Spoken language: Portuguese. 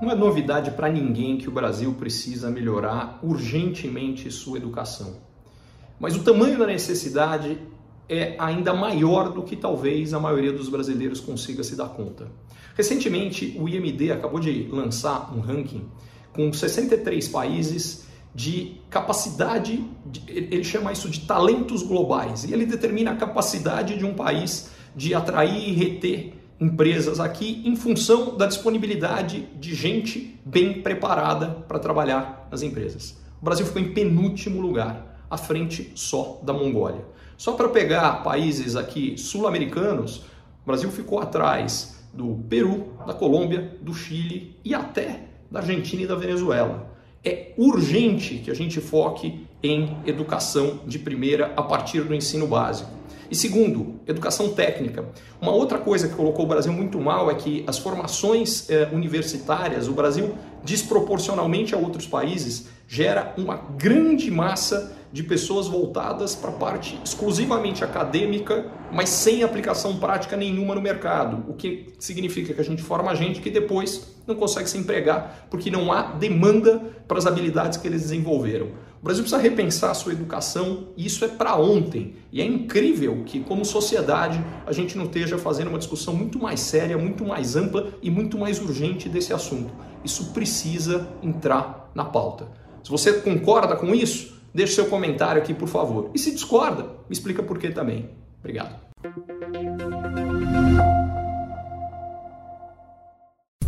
Não é novidade para ninguém que o Brasil precisa melhorar urgentemente sua educação. Mas o tamanho da necessidade é ainda maior do que talvez a maioria dos brasileiros consiga se dar conta. Recentemente, o IMD acabou de lançar um ranking com 63 países de capacidade, de, ele chama isso de talentos globais, e ele determina a capacidade de um país de atrair e reter empresas aqui em função da disponibilidade de gente bem preparada para trabalhar nas empresas. O Brasil ficou em penúltimo lugar, à frente só da Mongólia. Só para pegar países aqui sul-americanos, o Brasil ficou atrás do Peru, da Colômbia, do Chile e até da Argentina e da Venezuela. É urgente que a gente foque em educação de primeira a partir do ensino básico. E segundo, educação técnica. Uma outra coisa que colocou o Brasil muito mal é que as formações eh, universitárias, o Brasil, desproporcionalmente a outros países, gera uma grande massa de pessoas voltadas para a parte exclusivamente acadêmica, mas sem aplicação prática nenhuma no mercado. O que significa que a gente forma gente que depois não consegue se empregar porque não há demanda para as habilidades que eles desenvolveram. O Brasil precisa repensar a sua educação e isso é para ontem. E é incrível que, como sociedade, a gente não esteja fazendo uma discussão muito mais séria, muito mais ampla e muito mais urgente desse assunto. Isso precisa entrar na pauta. Se você concorda com isso, Deixe seu comentário aqui, por favor. E se discorda, me explica por que também. Obrigado.